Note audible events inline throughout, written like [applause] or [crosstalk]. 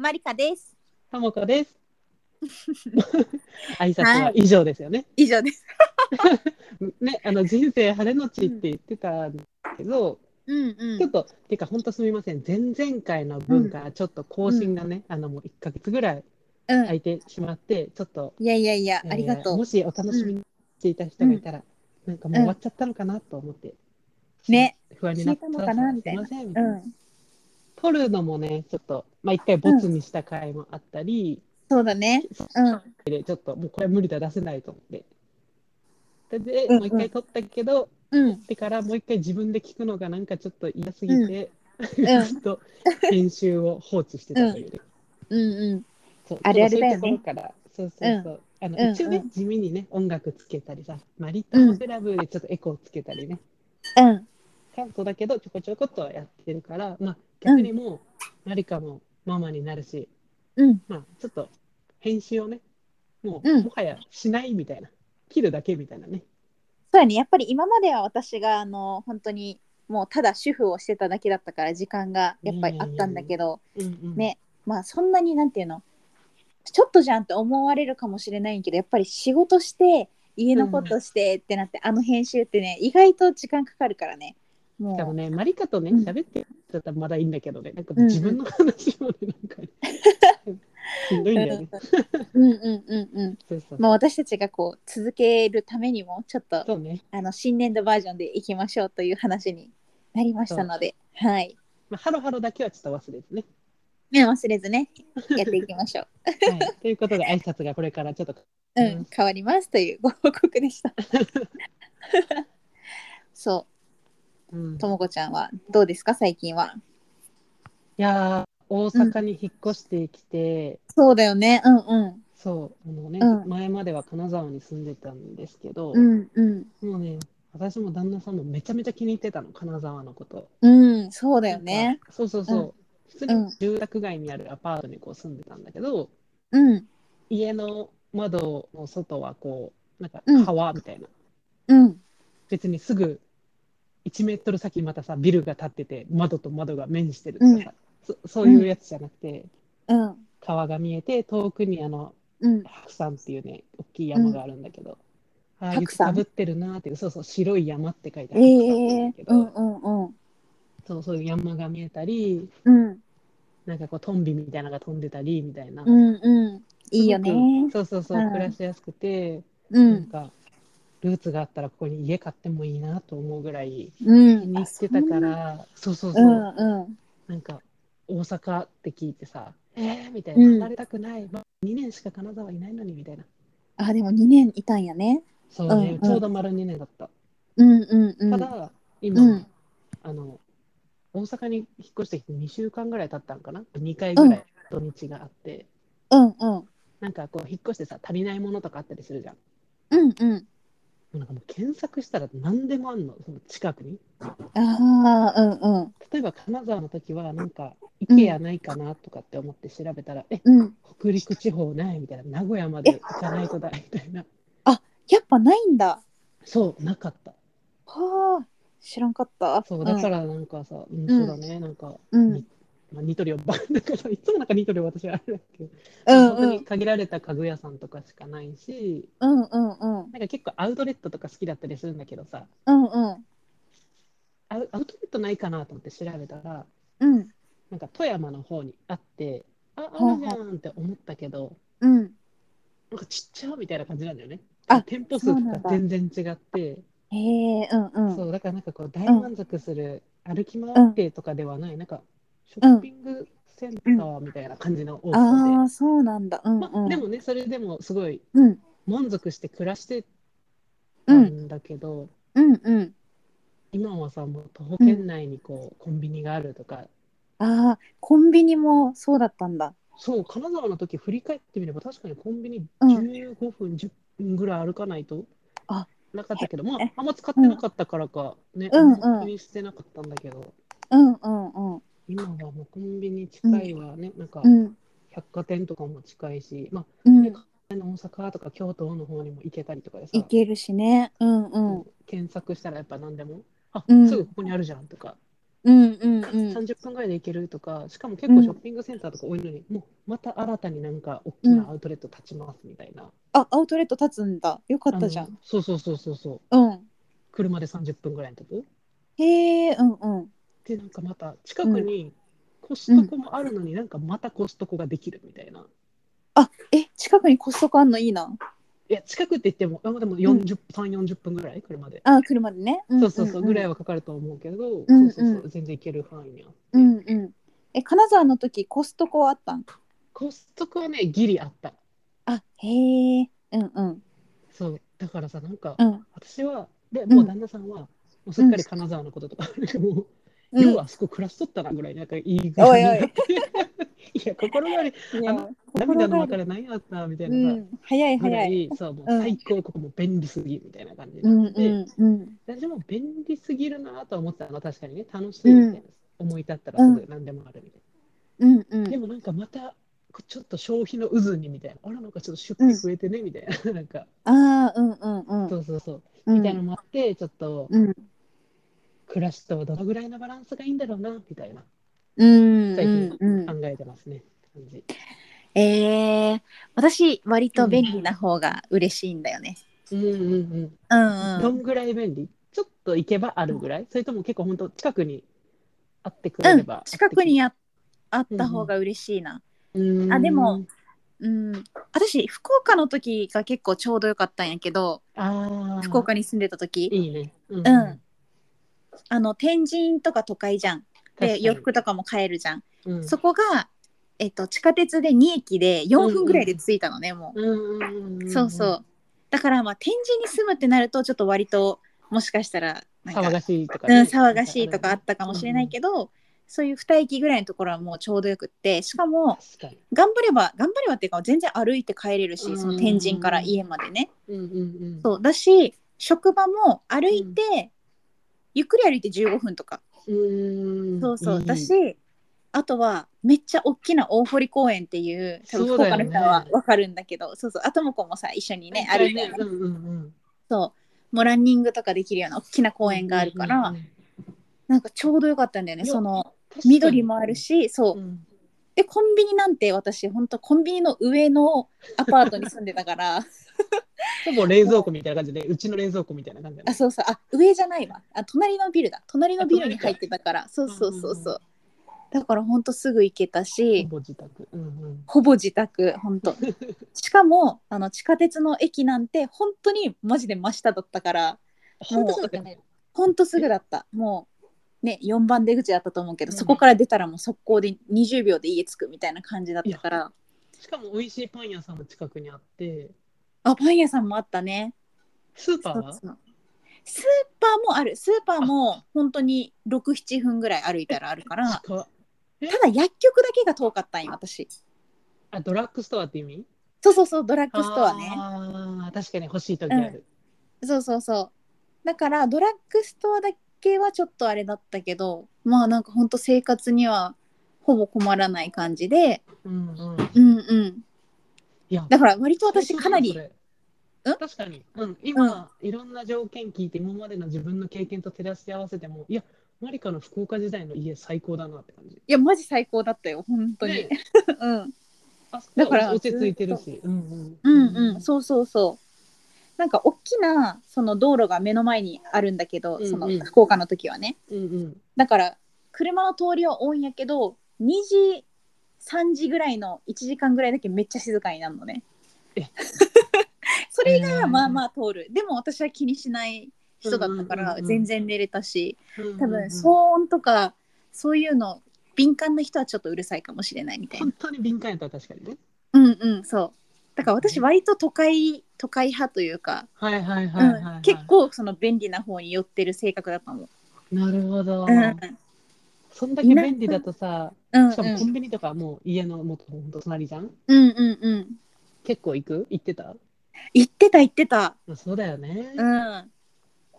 マリカです。ともこです。[laughs] 挨拶は以上ですよね。以上です。[laughs] ね、あの人生晴れのちって言ってたんだけど、うんうん。ちょっと、ていうか、本当すみません。前々回の分からちょっと更新がね、あのもう1ヶ月ぐらいうん空いてしまって、ちょっと、いやいやいや、えーありがとう。もしお楽しみにしていた人がいたら、なんかもう終わっちゃったのかなと思って。ね。不安になったのかなみたいなすいませんみたいな。うん。撮るのもね、ちょっと、まあ一回ボツにした回もあったり、そうだね。うん。でちょっともうこれ無理だ出せないと思って。で、でうんうんもう一回撮ったけど、うん。でからもう一回自分で聞くのがなんかちょっと嫌すぎて、うん [laughs] ずっと編集を放置してたというね。うんうん。そうあるあるだよねそういうところから、そうそうそう。あのうん一応ね、うん地味にね、音楽つけたりさ、マリットモセラブでちょっとエコーつけたりね、うん。関東だけどちょこちょこっとはやってるから、まあ逆にもう、マリカもママになるし、うん。まあちょっと編集をね、もう、うんもはやしないみたいな、切るだけみたいなね。そうやね。やっぱり今までは私が、あの、本当に、もうただ主婦をしてただけだったから時間がやっぱりあったんだけど、うんうん、ねまあそんなになんていうのちょっとじゃんって思われるかもしれないけどやっぱり仕事して家のことしてってなって、あの編集ってね意外と時間かかるからねしかもね、マリカとね、うん。喋ってたらまだいいんだけどね、なんか自分の話もね、[laughs] なんかね、しんどいんだよね。うんうんうんうんそうそうまあ私たちがこう続けるためにもちょっとそうね、あの新年度バージョンでいきましょうという話になりましたのではい。まあ、ハロハロだけはちょっと忘れずね。ね忘れずね。[laughs] やっていきましょう。はい、ということで、挨拶がこれからちょっと、うん、うん。変わりますというご報告でした。[laughs] そうともこちゃんはどうですか？最近は。やー、大阪に引っ越してきて、そうだよね。うんうん。そう、あのね、うん。前までは金沢に住んでたんですけど、うんうん。もうね、私も旦那さんもめちゃめちゃ気に入ってたの、金沢のこと。うんそうだよね。なんか。そうそうそう。うん。普通に住宅街にあるアパートにこう住んでたんだけど、うん。家の窓の外はこう、なんかうん。川みたいな。うん。別にすぐ1メートル先にまたさ、ビルが建ってて、窓と窓が面してるとかさ、そそういうやつじゃなくて、うん。川が見えて、遠くにあの、うん。白山っていうね、大きい山があるんだけど、ああ、白山？雪かぶってるなーっていう、そうそう、白い山って書いてあえるんえだけど、うんうんうん。そうそういう山が見えたり、うん。なんかこうトンビみたいなのが飛んでたりみたいな。うんうん。いいよね。そうそうそう、うん。暮らしやすくて、うなんんかルーツがあったらここに家買ってもいいなと思うぐらいう気ん。に入ってたから、そうそうそう、うんうん。なんか大阪って聞いてさ、えー、みたいな、うん。離れたくない、まあ、2年しか金沢いないのにみたいな。あでも2年いたんやね。そうね、うんうん。ちょうど丸2年だった。うんうんうん。ただ、今、うん。あの、大阪に引っ越してきて2週間ぐらい経ったんかな ?2 回ぐらい土日があって、うんうん。なんかこう引っ越してさ、足りないものとかあったりするじゃん。うんうんなんかもう検索したら何でもあんの、その近くに。ああうんうん例えば金沢の時は、なんか、IKEA ないかなとかって思って調べたら、え、うん北陸地方ないみたいな、名古屋まで行かないとだみたいな。やっぱないんだそう、なかった。はあ知らんかったそう、だからなんかさ、うん、うんそうだね、なんか、うんにまあ、ニトリをば、なんかさいつもなんかニトリを私はあるんだけど、うん。本当に限られた家具屋さんとかしかないし、うんうんうん。なんか結構アウトレットとか好きだったりするんだけどさ、うんうん。アウアウトレットないかなと思って調べたら、うん。なんか富山の方にあって、あ、あるじゃんって思ったけど、うん。なんかちっちゃみたいな感じなんだよね。あ店舗数とか全然違って、へえうんうん。そう、だからなんかこう大満足する、歩き回ってとかではない、なんかショッピングセンターみたいな感じの多さで、ああそうなんだ。うんまあ、うんでもね、それでもすごいうん。満足して暮らしてたうんんだけど、うん。うん今はさ、もう徒歩圏内にこう、コンビニがあるとか、ああコンビニもそうだったんだ。そう、金沢の時振り返ってみれば、確かにコンビニうん15分、10分ぐらい歩かないとあなかったけど、まえあ、あんま使ってなかったからか、ね、うんうん。してなかったんだけど、うんうんうん今はもうコンビニ近いわね、なんかうん。百貨店とかも近いし、まあ、うん。ね大阪とか京都の方にも行けたりとかでさ、いけるしね。うんうん。検索したらやっぱ何でも、あ、うん。すぐここにあるじゃんとか、うんうんうん。30分ぐらいで行けるとか、しかも結構ショッピングセンターとか多いのに、もうまた新たになんか大きなアウトレット立ちますみたいな。あアウトレット立つんだ。よかったじゃん。そうそうそうそうそう。うん。車で30分ぐらいのとこ。へえうんうんで、なんかまた近くにコストコもあるのになんかまたコストコができるみたいな。あえ近くにコストコあんの？いいな。いや、近くって言っても、あでも40、3、40分ぐらい車で。あ車でね、んそうそうそう、ぐらいはかかると思うけど、うんそうそうそう、全然行ける範囲にあって。うんうん。え金沢の時コストコはあったん？コストコはね、ギリあった。あへえうんうん。そう、だからさ、なんか、うん。私は、で、もう旦那さんは、もうすっかり金沢のこととか、もう、うん。ようあそこ暮らしとったなぐらい、なんかいいぐらいになって。[laughs] いや、心がり、いやあの涙の別れ何やったみたいうなさ、ん。早い早い。い、そう、もううん最高、ここもう便利すぎみたいな感じにうんなって、うんうん私も便利すぎるなとは思ってたの、確かにね、楽しいみたいな、思い立ったらすぐ何でもあるみたいうんうん。な。でもなんかまた、ちょっと消費の渦にみたいな、あら、なんかちょっと出費増えてねみたいな、[laughs] なんか、ああうんうんうん。そうそうそう、うん。みたいなのもあって、ちょっと、うん暮らしとどのぐらいのバランスがいいんだろうな、みたいな、うん最近うんうん考えてますね。感じえー、私割と便利な方が嬉しいんだよね。うんうんうん。うんうん。どんぐらい便利？ちょっと行けばあるぐらい？それとも結構本当近くにあってくれうんれば、近くにああった方が嬉しいな。うんあでも、うん、私福岡の時が結構ちょうどよかったんやけど福岡に住んでた時いいね。ううんあの天神とか都会じゃん。で洋服とかも買えるじゃん、うん。そこが、えっと、地下鉄で2駅で4分ぐらいで着いたのね、もう、うんうんうんうんそうそう。だからまあ天神に住むってなるとちょっと割ともしかしたら騒がしいとかうん、ね、騒がしいとかあったかもしれないけど、そういう2駅ぐらいのところはもうちょうどよくってしかも。頑張れば頑張ればっていうか全然歩いて帰れるしうん。その天神から家までね、うんうんうん。そう。だし職場も歩いて、ゆっくり歩いて15分とか、うーん。そうそう。だしあとはめっちゃ大きな大堀公園っていう多分福岡の人は分かるんだけど。そうそう。あともこもさ一緒にね歩いて、うんうんうん。そう。もうランニングとかできるような大きな公園があるから、うんうんうん。なんかちょうどよかったんだよね。その緑もあるしそう。うん。でコンビニなんて私本当コンビニの上のアパートに住んでたから [laughs] ほぼ冷蔵庫みたいな感じで、うちの冷蔵庫みたいな感じだね。あそうそう。あ上じゃないわ。あ隣のビルだ。隣のビルに入ってたから。そうそうそうそう。だから本当すぐ行けたほしぼ自宅。うんうん。ほぼ自宅本当 [laughs] しかもあの地下鉄の駅なんて本当にマジで真下だったから本当そうだよね。本当すぐだった。もうね4番出口だったと思うけど、うんそこから出たらもう速攻で20秒で家着くみたいな感じだったから。しかも美味しいパン屋さんも近くにあって、あパン屋さんもあったね。スーパー？スーパーもある。スーパーも本当に67分ぐらい歩いたらあるから。ただ薬局だけが遠かったんよ私。あ、ドラッグストアって意味？そうそうそうドラッグストアね。ああ、確かに欲しい時ある。そうそうそう。だからドラッグストアだけはちょっとあれだったけどまあなんか本当生活にはほぼ困らない感じで。うんうん。うんうん。いや、だから割と私かなり確かに、うん、今、いろんな条件聞いて、今までの自分の経験と照らし合わせても、いや、マリカの福岡時代の家最高だなって感じ。いやマジ最高だったよ本当に、ね [laughs] うん。だから落ち着いてるし。うんうんうん。そうそうそう。なんか大きなその道路が目の前にあるんだけど、うんうん。その福岡の時はね。うんうん。だから車の通りは多いんやけど2時3時ぐらいの1時間ぐらいだけめっちゃ静かになるのね。え [laughs] それ以外はまあまあ通る。でも私は気にしない人だったからうんうんうんうん。全然寝れたし多分そ騒音とかそういうの敏感な人はちょっとうるさいかもしれないみたいな。本当に敏感やったら確かにね。うんうんそう。だから私割と都会都会派というか、結構その便利な方に寄ってる性格だったの。なるほど。うん。そんだけ便利だとさ、うん。しかもコンビニとかもう家のもっと隣じゃん？うんうんうん。結構行く？行ってた？行ってた行ってた。まあそうだよね。うん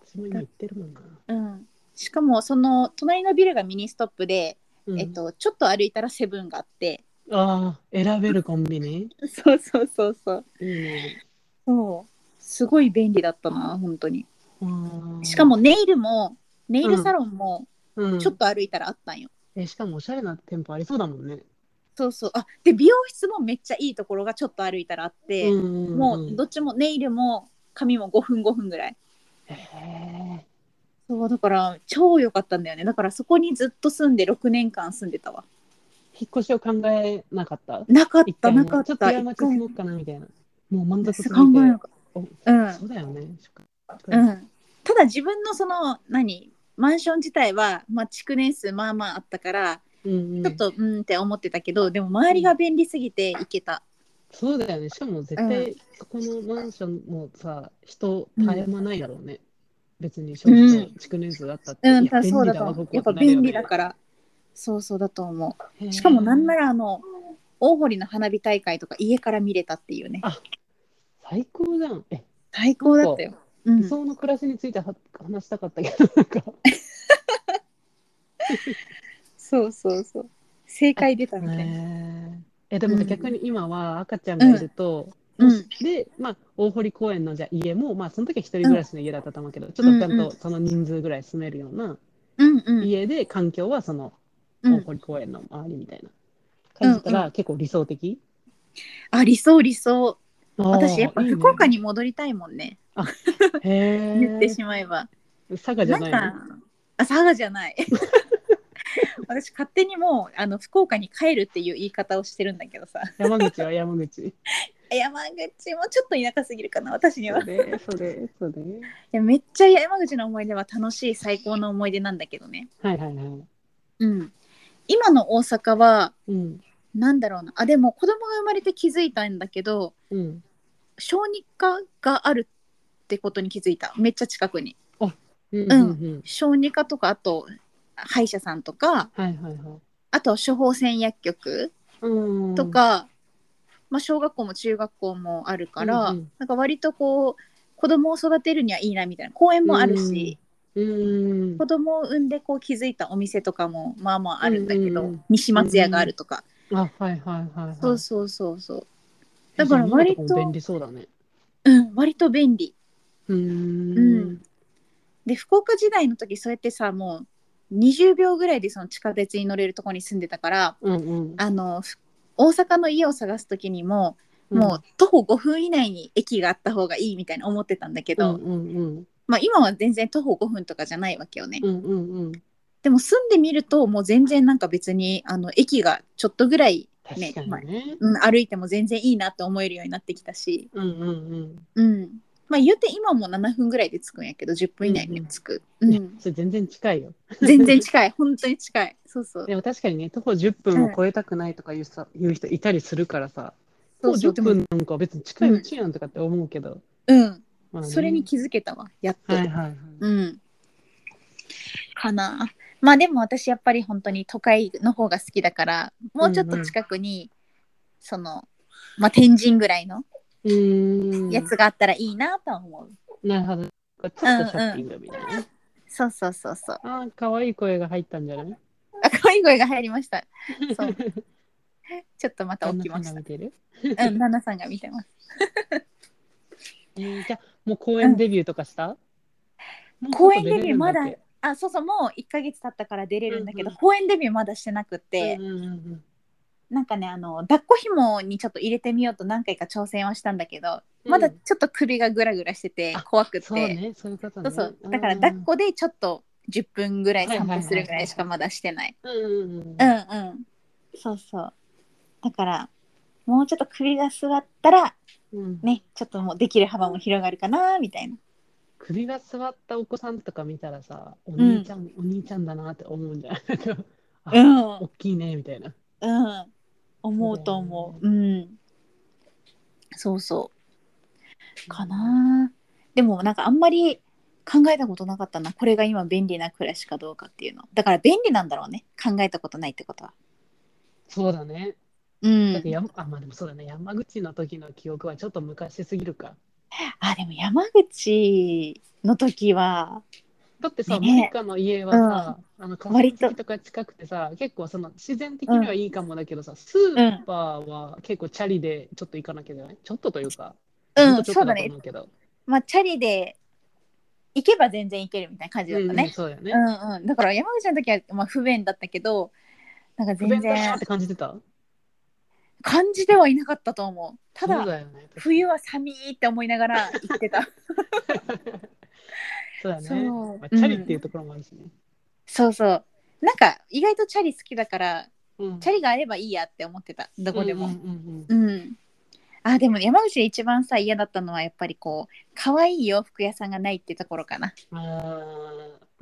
私も今行ってるもんな。うん。しかもその隣のビルがミニストップで、うんえっとちょっと歩いたらセブンがあって。ああ、選べるコンビニ？[laughs] そうそうそうそう。いいね。そう。すごい便利だったな本当に。うんしかもネイルもネイルサロンもうん、ちょっと歩いたらあったんよ。えしかもおしゃれな店舗ありそうだもんね。そうそう。あで美容室もめっちゃいいところがちょっと歩いたらあって、うんうんうん。もうどっちもネイルも髪も5分5分ぐらい。そうだから超良かったんだよね。だからそこにずっと住んで6年間住んでたわ。引っ越しを考えなかった？なかったなかった。ちょっと山町住もうかなみたいな。もう満足すぎて。考えなかっおたうん。そうだよね。うん、ただ自分のその何？マンション自体は、まあ、築年数まあまああったからうんうん。ちょっとうんって思ってたけどでも周りが便利すぎて行けた、そうだよね。しかも絶対、そこのマンションもさ、人絶え間ないだろうね。別に少うん。々築年数あったって。うん、そうだと思う。やっぱ便利だから。そうそうだと思う。しかもなんならあの大堀の花火大会とか家から見れたっていうね。あ最高じゃん。え、最高だったよ、うん。理、想の暮らしについては話したかったけど、なんか。[laughs] そうそうそう。正解出たみたいな、へーえ、でもうん。逆に今は赤ちゃんがいると、うん。で、まあ、大堀公園のじゃあ家も、まあ、その時は一人暮らしの家だったと思うけど、ちょっとちゃんうんうんとその人数ぐらい住めるようなうんうん家で、環境はそのうん。大堀公園の周りみたいな感じたら、うんう結構理想的？あ理想理想。私やっぱ福岡に戻りたいもんね。[laughs] へ言ってーしまえば。佐賀じゃないあ佐賀じゃない私勝手にもうあの福岡に帰るっていう言い方をしてるんだけどさ山口は山口。[laughs] 山口もちょっと田舎すぎるかな私にはそれ、それ、それ。いやめっちゃ山口の思い出は楽しい最高の思い出なんだけどねはいはいはい。うん今の大阪はうん。なんだろうなあでも子供が生まれて気づいたんだけどうん。小児科があるってことに気づいためっちゃ近くにうんうんうん。小児科とかあと歯医者さんとかはいはいはい。あと処方箋薬局うん。とか、まあ、小学校も中学校もあるから、うんうんなんか割とこう子供を育てるにはいいなみたいな公園もあるし、うん。子供を産んでこう気づいたお店とかもまあまああるんだけど、うんうん西松屋があるとか、あ、はいはいはいはい。そうそうそうそうえだから割と便利そうだね。うん割と便利うーうんん。で福岡時代の時そうやってさもう20秒ぐらいでその地下鉄に乗れるところに住んでたからうんうん。あのふ大阪の家を探す時にも、もう徒歩5分以内に駅があった方がいいみたいな思ってたんだけうど、んうんうん。まあ、今は全然徒歩5分とかじゃないわけよね。うんうんうん。でも住んでみるともう全然なんか別にあの駅がちょっとぐらい、ね確かにね。うん、歩いても全然いいなって思えるようになってきたし、うんうんうん。うん、まあ言うて今も7分ぐらいで着くんやけど10分以内に着く、うん。ねそれ全然近いよ。全然近い。本当に近い。そうそう。でも確かにね、徒歩10分を超えたくないとかいうさ、言う人いたりするからさ、徒歩10そうそうでも分なんか別に近いうちやんとかって思うけど。うん。まあね。それに気づけたわやっと、はいはいはい。うん。かな。まあでも私やっぱり本当に都会の方が好きだからもうちょっと近くに、そのまあ天神ぐらいのうーん。やつがあったらいいなとは思う、なるほど。ちょっとショッピングみたいな。ね。そうそうそうそう。ああ、可愛い声が入ったんじゃない？あ可愛い声が入りました。そう。[laughs] ちょっとまた起きました。旦那さんが見てる？うん旦那さんが見てます。[laughs] えーじゃあ、もう公演デビューとかした、もう公演デビューまだあそうそうもう1ヶ月経ったから出れるんだけど、うんうん。公演デビューまだしてなくって、うんうんうんなんかねあの抱っこ紐にちょっと入れてみようと何回か挑戦はしたんだけど、うんまだちょっと首がグラグラしててあ怖くてそうね、そういうことね。そうそうだから抱っこでちょっと10分ぐらい散歩するぐらいしかはいまだしてない。うんうんうん。うんうん。そうそう。だからもうちょっと首が座ったらうんねちょっともうできる幅も広がるかなみたいな。首が座ったお子さんとか見たらさ、お兄ちゃん、お兄ちゃんだなって思うんじゃない？あうん大きいねみたいな。うん。思うと思う。うん。そうそう。かな。でもなんかあんまり考えたことなかったな。これが今便利な暮らしかどうかっていうの。だから便利なんだろうね。考えたことないってことは。そうだね。うん。だってやあ、まあでもそうだね。山口の時の記憶はちょっと昔すぎるか。あ、でも山口の時は、だってさ、ねモニカの家はさ、あの河川割とか近くてさ、結構その自然的にはいいかもだけどさ、スーパーは結構チャリでちょっと行かなきゃいけない？ちょっとというか、うん、ほんとちょっとだとそうだね。思うけど。まあ、チャリで行けば全然行けるみたいな感じだったうんうんね。そうやね。うんうん、だから山口の時は、まあ、不便だったけどなんか全然って感じてた？感じてはいなかったと思うただだよね。冬は寒いって思いながら行ってた [laughs] そうだね。まあ、チャリっていうところもあるしね。そうそう。なんか意外とチャリ好きだからうん。チャリがあればいいやって思ってた。どこでも。うんうんうんうん、あでも山口で一番さ嫌だったのはやっぱりこう可愛い洋服屋さんがないってところかな。うん、あ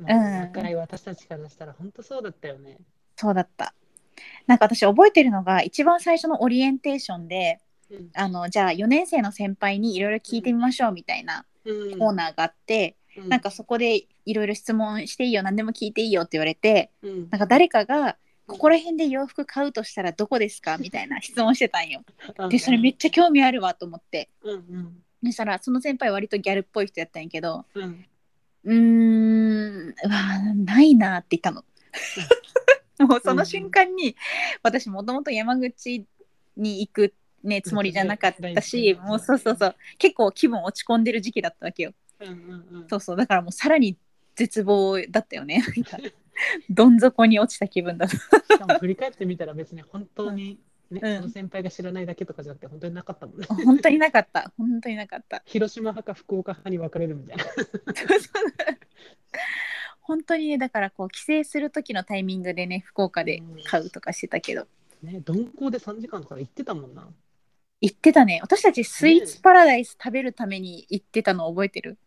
ーうん。まあ私たちからしたら本当そうだったよね。そうだった。なんか私覚えてるのが一番最初のオリエンテーションでうん。あのじゃあ4年生の先輩にいろいろ聞いてみましょうみたいなうん。コーナーがあって、なんかそこでいろいろ質問していいよ何でも聞いていいよって言われてうん。なんか誰かがここら辺で洋服買うとしたらどこですかみたいな質問してたんよ。でそれめっちゃ興味あるわと思って。うんうん。そしたらその先輩割とギャルっぽい人やったんやけどうん。うわないなって言ったの。[laughs] もうその瞬間に私もともと山口に行く、ね、つもりじゃなかったしうん。もうそうそうそう。結構気分落ち込んでる時期だったわけよ。うんうんうんそうそうだからもうさらに絶望だったよね。どん底に落ちた気分だ。しかも振り返ってみたら別に本当に、ねうんその先輩が知らないだけとかじゃなくて本当になかったもんね。本当になかった本当になかった。広島派か福岡派に分かれるみたいな。本当にねだからこう帰省する時のタイミングでね福岡で買うとかしてたけどね、鈍行で3時間とか行ってたもんな。行ってたね私たちスイーツパラダイス食べるために行ってたの覚えてる？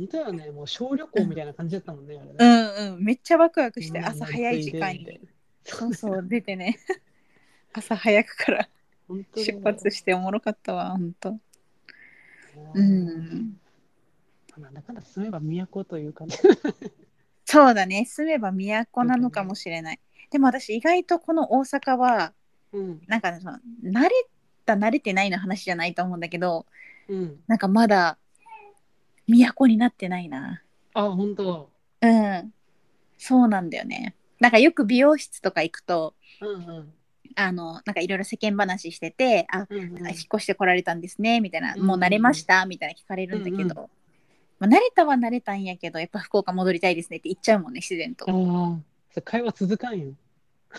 本当だよね、もう小旅行みたいな感じだったもんね。あれうねんうん。めっちゃワクワクしてうん朝早い時間に。そうそう出てね。[laughs] 朝早くから出発しておもろかったわ本当。ううん。なんだかんだ住めば都という感じ。そうだね。住めば都なのかもしれない。[laughs] でも私意外とこの大阪はうん。なんかねその慣れた慣れてないの話じゃないと思うんだけどうん。なんかまだ都になってないなあ、本当。うんそうなんだよねなんかよく美容室とか行くとうんうん。あのなんかいろいろ世間話してて「あ、うんうん引っ越してこられたんですね」みたいな「うんうんもう慣れました?」みたいな聞かれるんだけど、うんうんまあ、慣れたは慣れたんやけどやっぱ福岡戻りたいですねって言っちゃうもんね自然と会話続かんよ。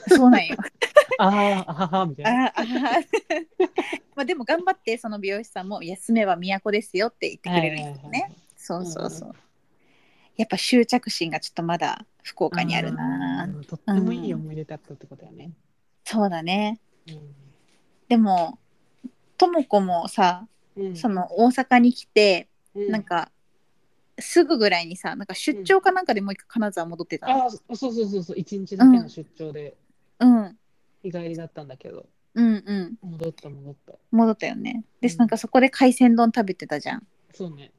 そうなんよ。[laughs] ああ、あはは、みたいな。ああ [laughs] まあでも頑張ってその美容師さんも「いや住めば都ですよ」って言ってくれるんですよね、そうそうそう、やっぱ執着心がちょっとまだ福岡にあるな、うん。とってもいい思い出だったってことだよね。そうだね。うん。でもとも子もさうん。その大阪に来て、うん。なんかすぐぐらいにさなんか出張かなんかでもう一回金沢戻ってたの。ああ、そうそうそうそう、一日だけの出張でうん。日帰りだったん。だけど、うんうん。戻った戻った。戻ったよね。で、うん。なんかそこで海鮮丼食べてたじゃん。そうね。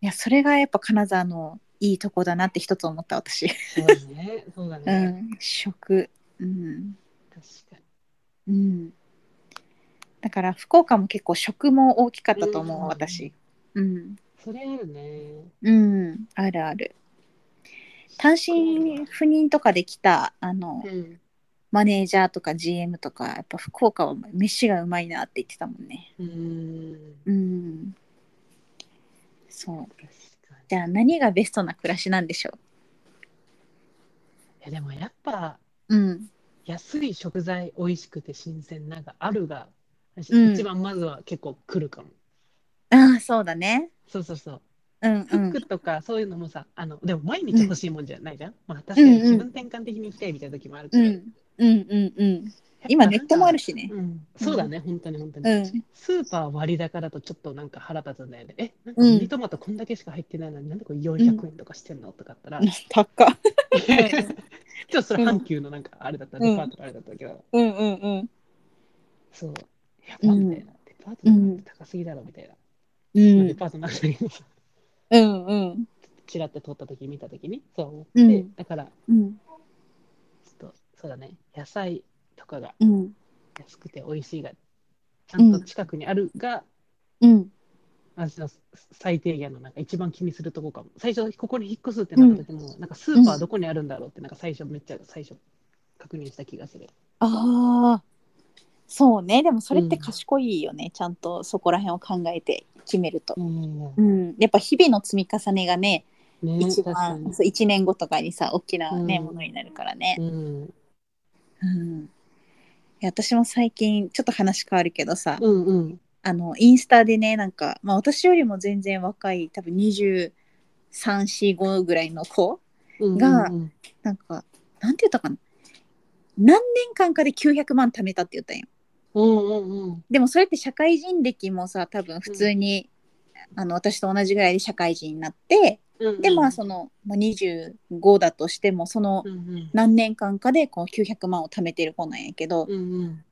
いやそれがやっぱ金沢のいいとこだなって一つ思った私。そうだね。そうだうね。ん。食。うん。確かうん。だから福岡も結構食も大きかったと思う、うん。私うん。に。それあるね。うん。あるある。単身赴任とかで来たあの、うん。マネージャーとか GM とかやっぱ福岡は飯がうまいなって言ってたもんねうーん。うんそう。じゃあ何がベストな暮らしなんでしょいやでもやっぱううん安い食材美味しくて新鮮なんかあるが、うん一番まずは結構来るかも。ああそうだねそうそうそう。うんうん服とかそういうのもさ、あのでも毎日欲しいもんじゃないじゃん。まあ確かに気分転換的に行きたいみたいな時もあるけど。うんうんうんうん。今ネットもあるしね。うん、そうだね、本当に本当に。うん。スーパー割高だとちょっとなんか腹立つんだよね。え、なんミニトマトこんだけしか入ってないのになんでこれ400円とかしてんのとかあったら、高っ。[laughs] ちょっとそれ阪急のなんかあれだった、デパートのあれだったけど、うんうんうん。そう。やばみたいな。デパートのって高すぎだろみたいな。うん。まあデパートなんだけどさ、うんうん。チラって通った時見た時に、そう思って、うん。だから、ちうんそうだね、野菜とかがうん。安くて美味しいが、ちゃんと近くにあるが、うん。私の最低限のなんか一番気にするとこかも。最初、ここに引っ越すってなった時も、なんかスーパーどこにあるんだろうって、なんか最初めっちゃ最初確認した気がする。ああそうね。でもそれって賢いよね、ちゃんとそこら辺を考えて決めると、うん。うん、やっぱ日々の積み重ねがねね一確かに。番そう1年後とかにさ大きな、ねうん。ものになるからね。う。んうん、いや私も最近ちょっと話変わるけどさ、うんうん。あのインスタでねなんか、まあ、私よりも全然若い多分2345ぐらいの子うんがうん。なんかなんて言ったかな。何年間かで900万貯めたって言ったんよ。うんうんうん。でもそれって社会人歴もさ多分普通に、あの私と同じぐらいで社会人になってうんでまあその、まあ、25だとしてもそのうんうん。何年間かでこう900万を貯めてる子なんやけど、うんうん。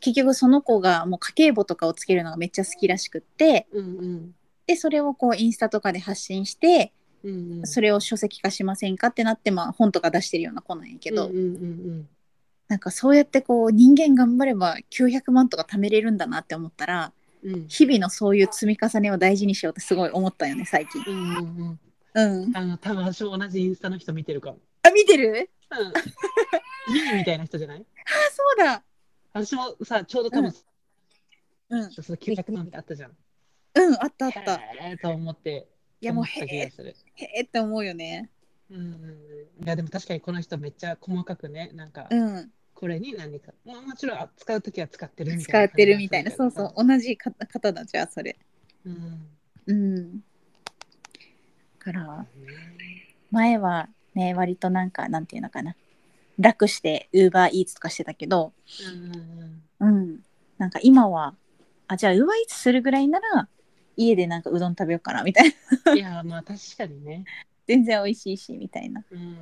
結局その子がもう家計簿とかをつけるのがめっちゃ好きらしくってうんうん。でそれをこうインスタとかで発信してうんうん。それを書籍化しませんかってなって、まあ、本とか出してるような子なんやけど、うんうんうんなんかそうやってこう人間頑張れば900万とか貯めれるんだなって思ったらうんうん日々のそういう積み重ねを大事にしようってすごい思ったよね最近。うんうんうんうん、あの多分私も同じインスタの人見てるかも。あ見てる？うん。ミーみたいな人じゃない？あそうだ。私もさ、ちょうど多分、うん、その900万ってあったじゃん。うん、あったあった。いへーと思って、やもうへ。えへえって思うよね。うんうんうん。いや、でも確かにこの人めっちゃ細かくね、なんか、うん、これに何か、まあ、もちろん使うときは使ってるみたいな。使ってるみたいな。そうそう、う。同じ方方だじゃあそれ。うん。うん。だから前はね割となんかなんていうのかな楽してウーバーイーツとかしてたけど、うんうんうん、なんか今はあじゃあウーバーイーツするぐらいなら家でなんかうどん食べようかなみたいなうん。いや、まあ確かにね。[laughs] 全然美味しいしみたいなうん。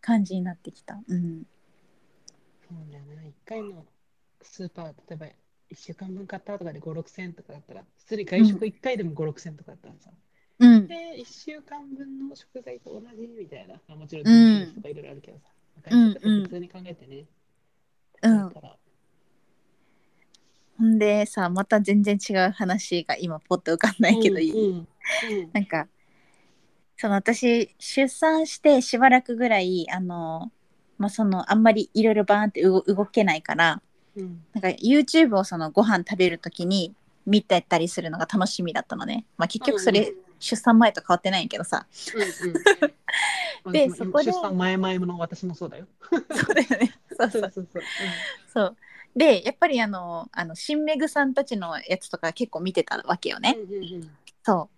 感じになってきた。うん、そうだよね。一回のスーパー、例えば1週間分買ったとかで5、6千とかだったら、普通に外食1回でも5、6千とかだったらさ、うん、で、1週間分の食材と同じみたいな、まあ、もちろんうん。人件費とかいろいろあるけどさ、外食って普通に考えてね、うん。ほんでさまた全然違う話が今ポッと浮かんないけどいい、うんうん。なんかその私出産してしばらくぐらいあの、まあ、そのあんまりいろいろバーンって動動けないからうん。なんか YouTube をそのご飯食べる時に見てたりするのが楽しみだったのね、まあ、結局それ、うん。出産前と変わってないんやけどさうん。[laughs] でうんそこで出産前々の私もそうだよ。そうだよね。そうそう。そうそう。そう。でやっぱりあのあの新メグさんたちのやつとか結構見てたわけよね、うんうんうん。そ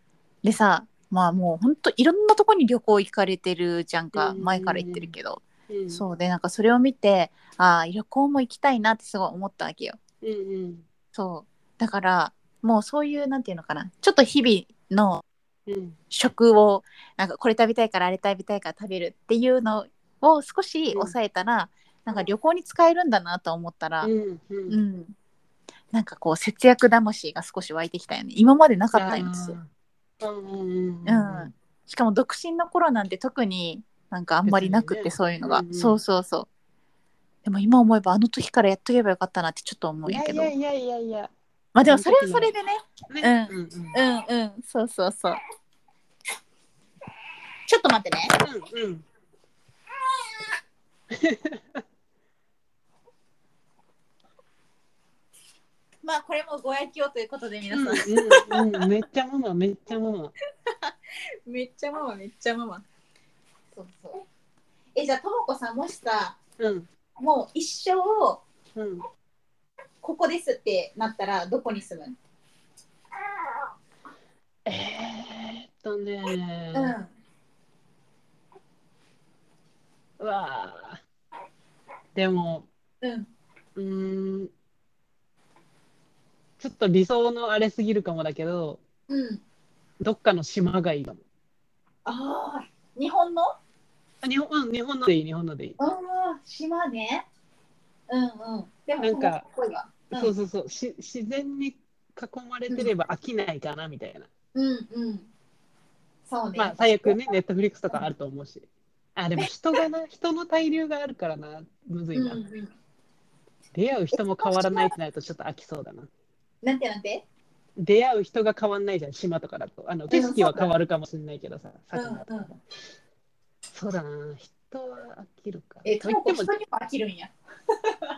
う。でさまあもうほんといろんなとこに旅行行かれてるじゃんか、うんうんうん。前から言ってるけど、うん。そう。でなんかそれを見てああ旅行も行きたいなってすごい思ったわけよ。うんうん。そう。だからもうそういうなんていうのかな。ちょっと日々のうん。食をなんかこれ食べたいからあれ食べたいから食べるっていうのを少し抑えたら、なんか旅行に使えるんだなと思ったら、うんううん。んなんかこう節約魂が少し湧いてきたよね。今までなかったんですよ、うん。しかも独身の頃なんて特になんかあんまりなくってね。そういうのが、うんうん。そうそうそう。でも今思えばあの時からやっとけばよかったなってちょっと思うんいやけど。やいやいやいやいや。まあでもそれはそれでね。ねうんうんうん。うんうん。そうそうそう。ちょっと待ってね。うんうん。[laughs] まあこれもご愛嬌ということで皆さん、うんうんうん。めっちゃママ [laughs] めっちゃママ。めっちゃママめっちゃママそうそう。えじゃあともこさんもしさうん。もう一生うん。ここですってなったらどこに住む？えーっとね。うん。うわあでもうん。うーん。ちょっと理想のあれすぎるかもだけどうん。どっかの島がいいかも。ああ日本の？あ日本うん日本の。でいい日本のでいい。ああ島ね。うんうん。でもなんかうん。そうそうそう。し自然に囲まれてれば飽きないかなみたいな。うんうん。そうね。まあ最悪ねネットフリックスとかあると思うし。あでも人がな [laughs] 人の滞留があるからな。むずいな。うんうん出会う人も変わらないってなるとちょっと飽きそうだな。なんてなんて？出会う人が変わんないじゃん、島とかだと。あの景色は変わるかもしれないけどさ、うん魚とかうんそうだな、人は飽きるか。えとも人にも飽きるんや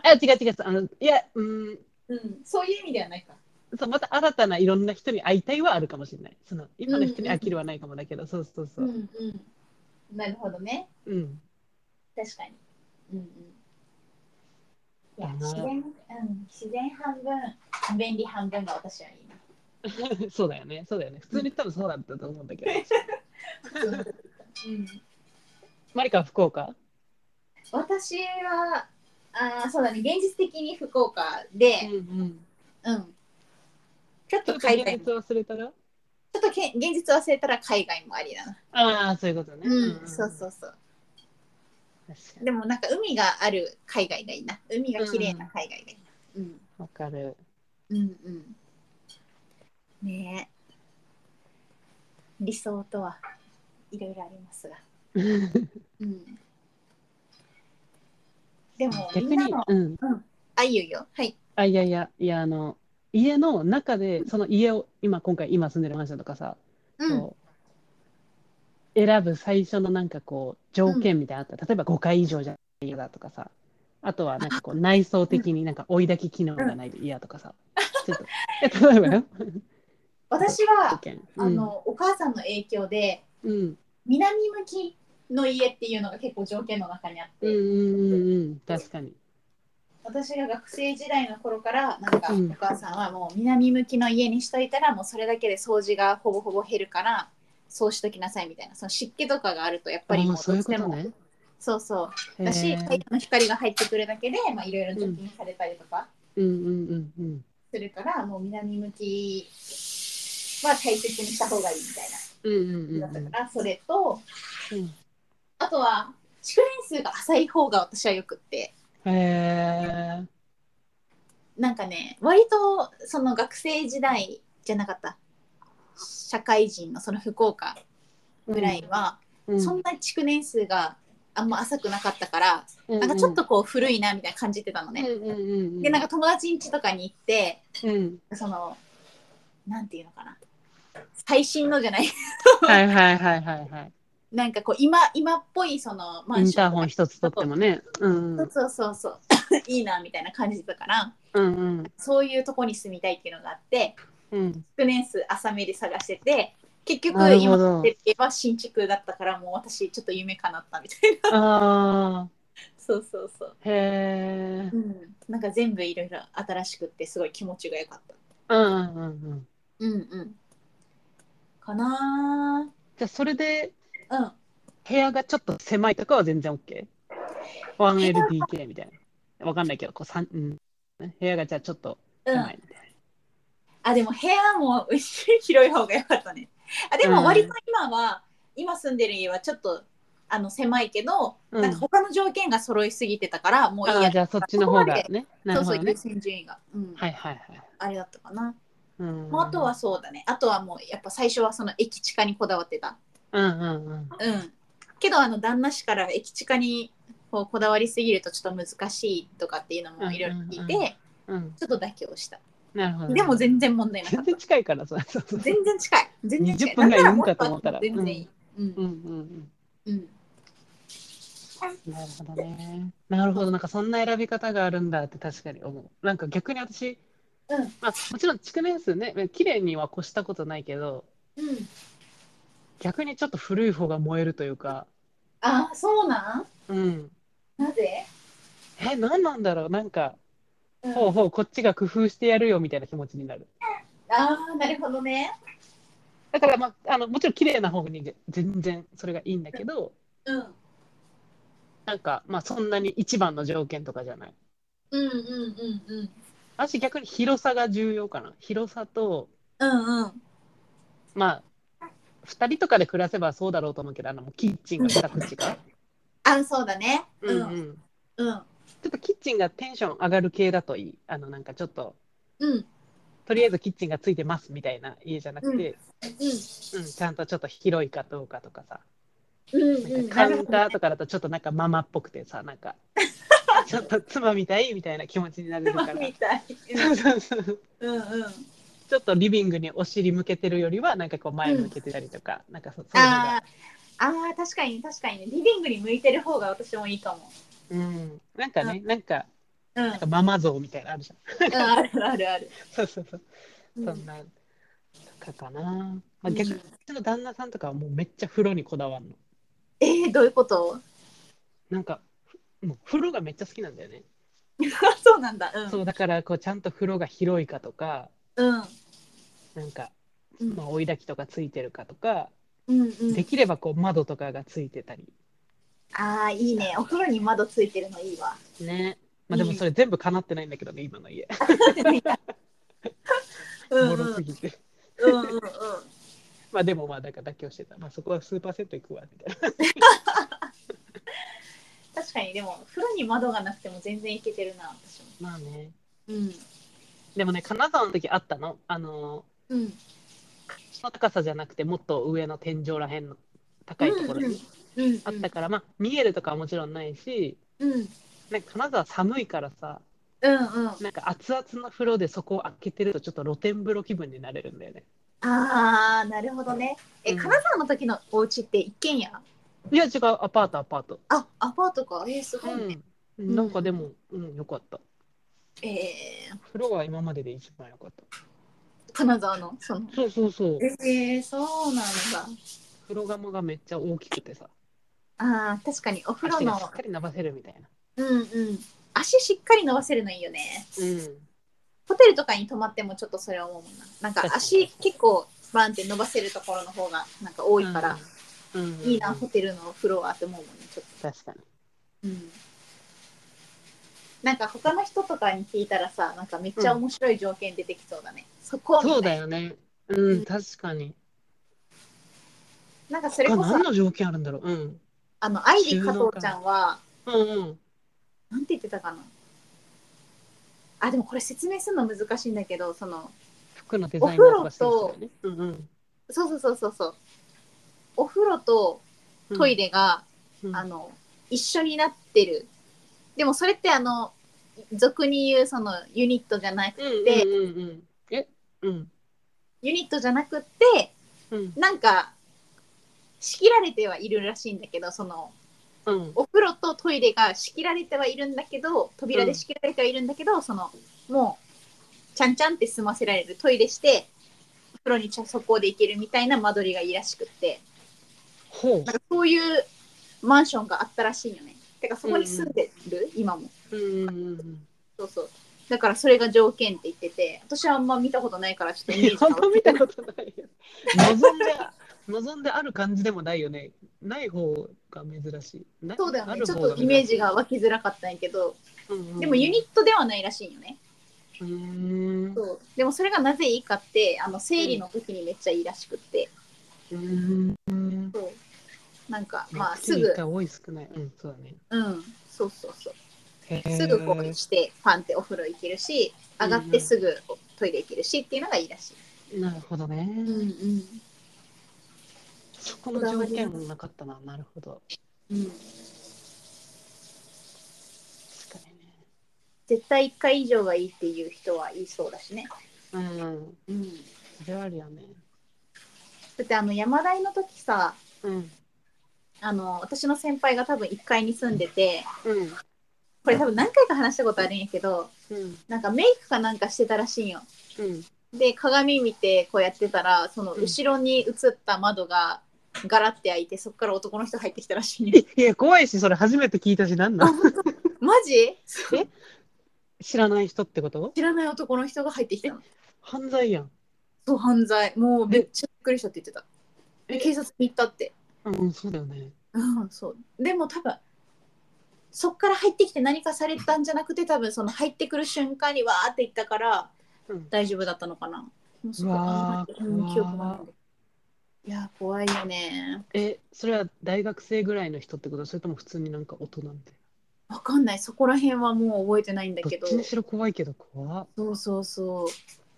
あ、違う違う、あの、いや、うん、うんそういう意味ではないかそうまた新たないろんな人に会いたいはあるかもしれない。その今の人に飽きるはないかもだけど、そうそうそうう。んうん。なるほどね。うん。確かに。うんうん。いや自然、うん、自然半分、便利半分が私はいいな。[laughs] そうだよね。そうだよね。普通に多分そうだったと思うんだけど。[laughs] うん、マリカは福岡？私は、あーそうだね、現実的に福岡で、うん。うん。ちょっちょっとと海外も、現実忘れたら？ちょっとけ現実忘れたら海外もありだな。ああ、そういうことね。うん、そうそうそう。でもなんか海がある海外がいいな。海が綺麗な海外がいいな。うん。わかる。うんうん。ねえ。理想とはいろいろありますが。うん。でも、逆にみんなの、、うん。あ、いいよいいよ。はい。あ、いやいや、いや、あの、家の中で、その家を、今、今回、今住んでるマンションとかさ、うん。選ぶ最初のなんかこう、条件みたいなのあった。例えば5回以上じゃない嫌だとかさ、あとはなんかこう、内装的になんか追い焚き機能がないと嫌とかさ、ちょっと、え、例えばよ、[laughs] 私条は、件。あの、お母さんの影響で、うん、うん、南向きの家っていうのが結構条件の中にあって、うん、うん、うん、うん、確かに。私が学生時代の頃からなんかうん。お母さんはもう南向きの家にしといたらもうそれだけで掃除がほぼほぼ減るからそうしときなさいみたいなその湿気とかがあるとやっぱりもうどうしても。そうそう。へだしー太陽の光が入ってくるだけでまあいろいろ除菌されたりとか。うん、うん、うん、うん。するからもう南向きは大切にした方がいいみたいな。うんうん。だったからそれとうん。あとは築年数が浅い方が私はよくってへえ。なんかね割とその学生時代じゃなかった社会人のその福岡ぐらいは、うん、そんな築年数があんま浅くなかったから、うん、なんかちょっとこう古いなみたいな感じてたのうん、ね。うん、うん、うん。でなんか友達ん家とかに行ってうん、そのなんていうのかな最新のじゃないはいはいはいはいはい。なんかこう今今っぽいそのマインターンションとかホン一つとってもね。うん、うん、そうそうそう。[laughs] いいなみたいな感じだから。うん、うん、そういうとこに住みたいっていうのがあってうん。築年数浅めで探してて結局今ど。設定は新築だったからもう私ちょっと夢叶ったみたいな。ああ、そうそうそう、へえう。ん、なんか全部いろいろ新しくってすごい気持ちが良かった。うん、うん、うん、うん。うんうん。かなじゃあ、それでーうん。部屋がちょっと狭いとかは全然 OK?1LDK みたいな。わかんないけど、こう三うん、部屋がじゃあちょっとうん狭いみたいあでも部屋も広い方が良かったね。あでも割と今は、今住んでる家はちょっとあの狭いけど、うん。なんか他の条件が揃いすぎてたからもういいな。あやあ、じゃあそっちの方がね。なるほどね。そうそう優。先順位が、うん。はいはいはい。あれだったかな、うん、まあ、あとはそうだね。あとはもうやっぱ最初はその駅地下にこだわってたうんうんうん。うんけどあの旦那氏から駅地下にこうこだわりすぎるとちょっと難しいとかっていうのもいろいろ聞いて、うんうん、ちょっと妥協したなるほど。でも全然問題なか全然近いから、そうそうそう。全然近い全然近い20分ぐらいなんな産むかと思ったらも全然いい、うんうんうん。なるほどね。なるほど。なんかそんな選び方があるんだって確かに思う。なんか逆に私、うんまあ、もちろん築年数ね、綺麗には越したことないけど、うん逆にちょっと古い方が燃えるというか、あそうなん？うん。なぜ、え、何なんだろう？なんか、うん、ほうほう、こっちが工夫してやるよみたいな気持ちになる。ああなるほどねだから、まあ、あのもちろん綺麗な方に全然それがいいんだけど、うんなんか、まあ、そんなに一番の条件とかじゃない。うんうんうんうん私逆に広さが重要かな。広さと、うんうんまあ、2人とかで暮らせばそうだろうと思うけど、あのもうキッチンが2口か。[laughs] あそうだねううんんうん。うんちょっとキッチンがテンション上がる系だといい。あの、なんかちょっと、うんとりあえずキッチンがついてますみたいな家じゃなくて、ううん、ちゃんとちょっと広いかどうかとかさ。んうんカウンターとかだとちょっとなんかママっぽくてさ、なんか、[laughs] ちょっと妻みたいみたいな気持ちになれるから。みたい [laughs] うんうんちょっとリビングにお尻向けてるよりは、なんかこう前向けてたりとか、なんかそそういうのがあーあー確かに確かにねリビングに向いてる方が私もいいかもうん、なんかね、なんか、うんなんかママ像みたいなのあるじゃん。うんあるあるある [laughs] そうそうそう。うんそんなとかかな。まあ、うん逆にうちの旦那さんとかはもうめっちゃ風呂にこだわるの。えー、どういうこと？なんかふもう風呂がめっちゃ好きなんだよね。[laughs] そうなんだ。うん。そうだからこうちゃんと風呂が広いかとか、うん。なんか、うんまあ、追い焚きとかついてるかとか、うんうんできればこう窓とかがついてたり。ああ、いいね。[laughs] お風呂に窓ついてるのいいわ。ね。まあでもそれ全部叶ってないんだけどね、今の家。[laughs] うんボうんロすぎて。うんうんうん。[laughs] まあでもまあだから妥協してた。まあそこはスーパーセット行くわ、みたいな。確かに、でも、風呂に窓がなくても全然いけてるな、私も。まあね。うん。でもね、金沢の時あったの。あの、うん。その高さじゃなくて、もっと上の天井らへんの高いところにうんうん。あったから、まあ見えるとかはもちろんないし、うん。うんなんか金沢寒いからさ、うん。なんか熱々の風呂でそこを開けてるとちょっと露天風呂気分になれるんだよね。ああ、なるほどね。え、うん金沢の時のお家って一軒家？いや違う、アパート、アパート。あ、アパートか。えー、すごいね。うん。なんかでも、うん、よかった。えー、風呂は今までで一番よかった。金沢の、その。そうそうそう。えー、そうなんだ。風呂釜がめっちゃ大きくてさ、ああ、確かにお風呂のしっ、かり伸ばせるみたいな。うんうん。足しっかり伸ばせるのいいよね。うん。ホテルとかに泊まってもちょっとそれ思うもんな。なんか足結構バンって伸ばせるところの方がなんか多いから、うん、いいな、ホテルのフロアって思うもんね、ちょっ確かに。と。うん。なんか他の人とかに聞いたらさ、なんかめっちゃ面白い条件出てきそうだね。そこみたいなそうだよね。うん、確かに。なんかそれこそ他、何の条件あるんだろう？うん。あの、アイリ加藤ちゃんは、うんうん。なんて言ってたかな？あ、でもこれ説明するの難しいんだけど、その、服のデザイナーとかして。うんうん。そうそうそうそうそう。お風呂とうんトイレが、うんあの一緒になってる。でもそれってあの俗に言うそのユニットじゃなくうんて、うんうんうん。え？うん。ユニットじゃなくてうんなんか仕切られてはいるらしいんだけどそのうん。お風呂とトイレが仕切られてはいるんだけど扉で仕切られてはいるんだけど、そのもうちゃんちゃんって済ませられるトイレしてお風呂にちゃそこで行けるみたいな間取りがいいらしくってなん。かそういうマンションがあったらしいよね。てかそこに住んでる、今も。うんうんうん。そうそう。だからそれが条件って言ってて、私はあんま見たことないからちょっとイメージ [laughs] あんま見たがことないよ。[laughs] 望んで、望んである感じでもないよね。ない方が珍しい。なそうだよね。ちょっとイメージが湧きづらかったんやけど、うんうんでもユニットではないらしいんよね。うーん。そうでもそれがなぜいいかって、あの生理の時にめっちゃいいらしくって、うーん。そうなんかまあすぐ多い少ない。うん、そうだね。うん、そうそうそう。すぐこうしてパンってお風呂行けるし、上がってすぐトイレ行けるしっていうのがいいらしい。なるほどね。うんうん。そこの条件もなかったな。なるほど。うん。絶対1回以上がいいっていう人は言いそうだしね。うん。うん、それはあるよね。だってあの山大の時さうん。あの私の先輩が多分1階に住んでてうん。これ多分何回か話したことあるんやけどうん。なんかメイクかなんかしてたらしいんよ。うん。で鏡見てこうやってたらそのうん後ろに映った窓がガラって開いてそこから男の人入ってきたらしいんよ。いや、怖いし、それ初めて聞いたし、なん？なんマジ？知らない人ってこと？知らない男の人が入ってきたの。犯罪やん。そう犯罪もうめっちゃびっくりしたって言ってた。警察に行ったって。うん、そうだよね。うん、そうでも多分そっから入ってきて何かされたんじゃなくて多分その入ってくる瞬間にわーっていったからうん。大丈夫だったのかな。もうんう記憶いや怖いよね。え、それは大学生ぐらいの人ってこと？それとも普通になんか大人みたいわかんないそこら辺はもう覚えてないんだな。けどどっちにしろ怖いけど怖っそうそうそ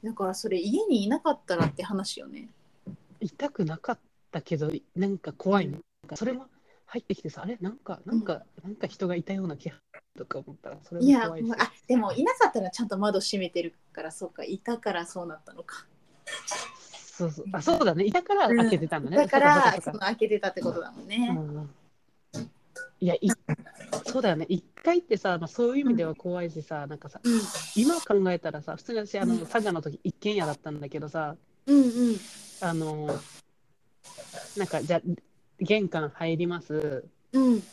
うだからそれ家にいなかったらって話よね。痛くなかったけど、なんか怖いね。なんかそれも入ってきてさ、あれ？なんか、なんか、なんか人がいたような気配とか思ったら、それいやも怖いし。あでもいなかったらちゃんと窓閉めてるからそうかいたからそうなったのか。そうそう。あ、そうだね。いたから開けてたんだね。だからそかその開けてたってことだもんね。うんうんいやいそそうだよね。一回ってさ、まあ、そういう意味では怖いしさ、なんかさ、うん今考えたらさ、普通に私、あの、うん佐賀の時一軒家だったんだけどさ、うんうんあの、なんか、じゃあ玄関入ります。うん。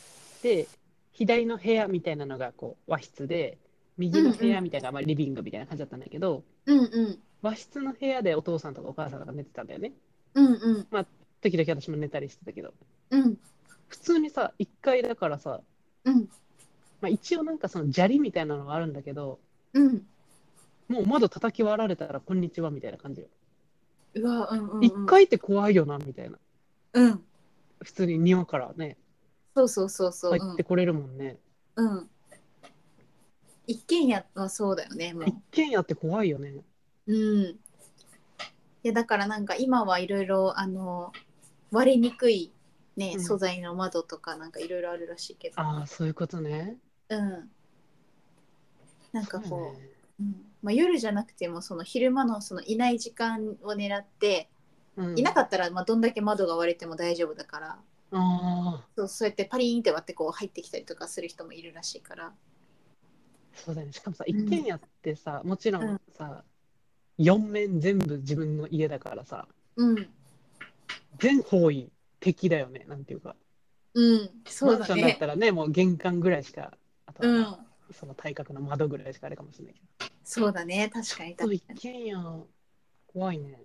で、左の部屋みたいなのがこう和室で、右の部屋みたいなのがまあリビングみたいな感じだったんだけど、うんうん。和室の部屋でお父さんとかお母さんとか寝てたんだよね。うんうん。時々私も寝たりしてたけど、うん。普通にさ、1階だからさ、うん。まあ、一応なんかその砂利みたいなのがあるんだけど、うん。もう窓叩き割られたらこんにちはみたいな感じよ。うわうんうんうん。1階って怖いよなみたいな。うん普通に庭からね、そうそうそうそう。入ってこれるもんね。うん、うん、一軒家はそうだよねもう。一軒家って怖いよね。うん。いやだからなんか今はいろいろあの割れにくいね、うん。素材の窓とかなんかいろいろあるらしいけど。ああ、そういうことね。うん。なんかこうそうね。うん。まあ、夜じゃなくてもその昼間のそのいない時間を狙って、うん、いなかったらまあどんだけ窓が割れても大丈夫だから。ああ、そうそうやってパリーンって割ってこう入ってきたりとかする人もいるらしいから。そうだよね。しかもさ、うん。一軒家ってさ、もちろうんんさ、四面全部自分の家だからさ、うん。全方位敵だよね。なんていうか。うん。そうだマンションだっねたらね、もう玄関ぐらいしか、あとは、うん。その対角の窓ぐらいしかあれかもしれないけど。そうだね。確かに。確か一軒家、怖いね。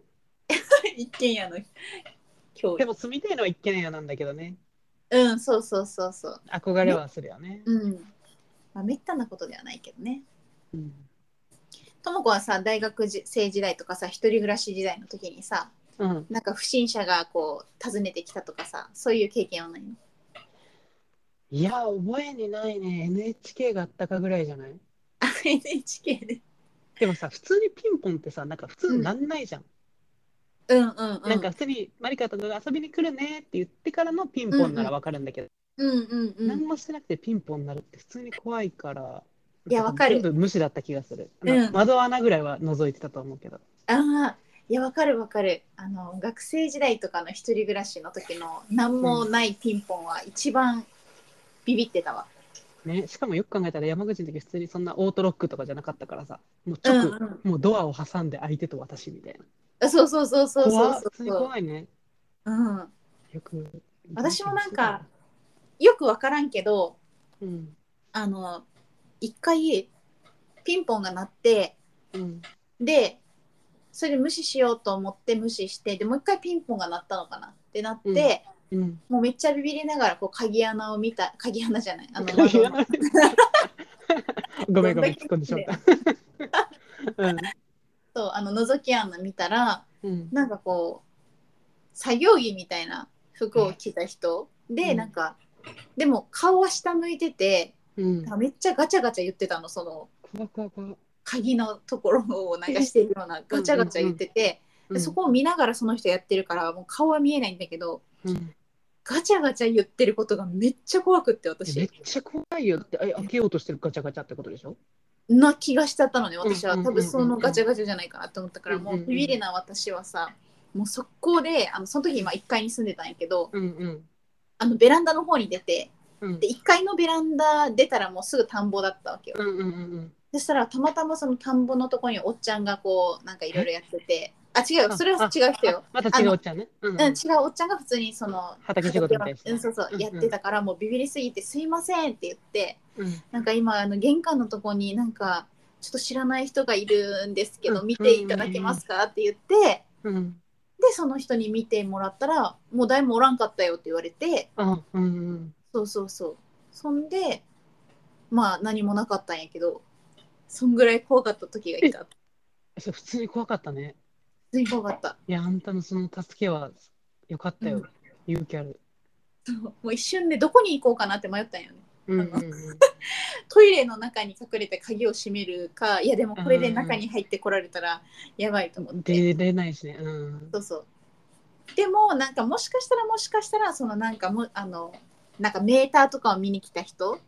に一軒家の今日でも住みたいのは一軒家なんだけどね。うんそうそうそうそう憧れはするよね。うんまあめったなことではないけどねうん。とも子はさ大学生時代とかさ一人暮らし時代の時にさうん、なんか不審者がこう訪ねてきたとかさそういう経験はないの？いや、覚えにないね。NHK があったかぐらいじゃない？[laughs] あ NHK ででもさ、普通にピンポンってさ、なんか普通になんないじゃん。うんうんうん。なんか普通にマリカとかが遊びに来るねって言ってからのピンポンならわかるんだけど、うんうんうん。何もしてなくてピンポンになるって普通に怖いから、いやわかる。全部無視だった気がする。あうん。の窓穴ぐらいは覗いてたと思うけど。ああいやわかるわかる。あの学生時代とかの一人暮らしの時の何もないピンポンは一番ビビってたわ、ね、しかもよく考えたら山口の時普通にそんなオートロックとかじゃなかったからさ、もう直、うんうん。もうドアを挟んで相手と私みたいな。あそうそうそうそうそうそう怖いね。うん、よく。私もなんか、よくわからんけどうん。あの一回ピンポンが鳴ってうん。でそれで無視しようと思って無視してでもう一回ピンポンが鳴ったのかな？ってなって、うん。もうめっちゃビビりながらこう鍵穴を見た鍵穴じゃないあのの [laughs] ごめんごめん、突っ込んでしまった。[laughs] うん。そうあの覗き穴見たらうん。なんかこう作業着みたいな服を着た人で、うんなんかでも顔は下向いててうん。めっちゃガチャガチャ言ってたのその。鍵のところをなんかしてるようなガチャガチャ言ってて、でそこを見ながらその人やってるからもう顔は見えないんだけどうん。ガチャガチャ言ってることがめっちゃ怖くってめっ私ちゃ怖いよって、え開けようとしてるガチャガチャってことでしょ？な気がしちゃったのね私は。多分そのガチャガチャじゃないかなと思ったからもうビビりな私はさもう速攻であのその時今1階に住んでたんやけどうんうん。あのベランダの方に出てうん。で1階のベランダ出たらもうすぐ田んぼだったわけよ。そしたらたまたまその田んぼのとこにおっちゃんがこうなんかいろいろやっててあ違う。よそれは違う人よ。また違うおっちゃんね。うんうん、違うおっちゃんが普通にその畑仕事みたいなうん、そうそう、うんうん。やってたからもうビビりすぎて「すいません」って言ってうん。なんか今あの玄関のとこになんかちょっと知らない人がいるんですけどうん。見ていただけますかって言ってうん。でその人に見てもらったらもう誰もおらんかったよって言われてあ、うんうん。そうそうそう。そんでまあ何もなかったんやけどそんぐらい怖かった時がいた。普通に怖かったね。普通に怖かったいや、あんたのその助けはよかったよ。うん勇気ある。そうもう一瞬でどこに行こうかなって迷ったんよねうんうんうん。[laughs] トイレの中に隠れて鍵を閉めるかいやでもこれで中に入ってこられたらやばいと思って出れないしね。うん。そうそうでもなんかもしかしたらもしかしたらそのなんかもあのなんかメーターとかを見に来た人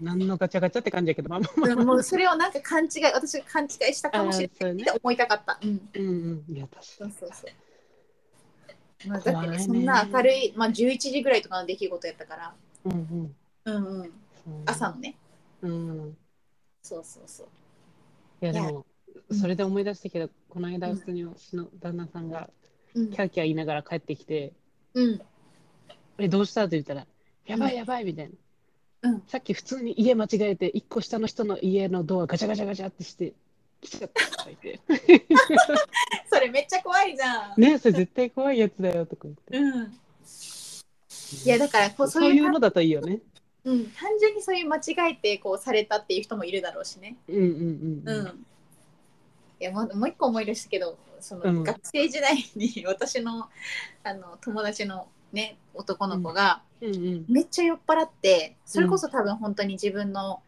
何のガチャガチャって感じやけど、まあまあまあ。もうそれをなんか勘違い私が勘違いしたかもしれないって思いたかった、うん。うんうん。いや、確かに。そうそうそう、まあ、だってねね。そんな明るい、まあ、11時ぐらいとかの出来事やったから。うんうん。うんうん。うん朝のね。うん。そうそうそう。いや、でも、うん。それで思い出したけど、この間、うん普通に私の旦那さんが、うん。キャーキャー言いながら帰ってきて、うんえ、どうした？って言ったら、やばいやばいみたいな。うんさっき普通に家間違えて、一個下の人の家のドアガチャガチャガチャってして、来ちゃったとか言って。[laughs] それめっちゃ怖いじゃん、ねそれ絶対怖いやつだよとか言って。うんいやだからそそうういうのだといいよね。うん、単純にそういう間違えてこうされたっていう人もいるだろうしね。うんうんう。うんん。いやまもう一個思い出したけどその、うん学生時代に私のあの友達のね男の子がめっちゃ酔っ払ってそれこそ多分本当に自分の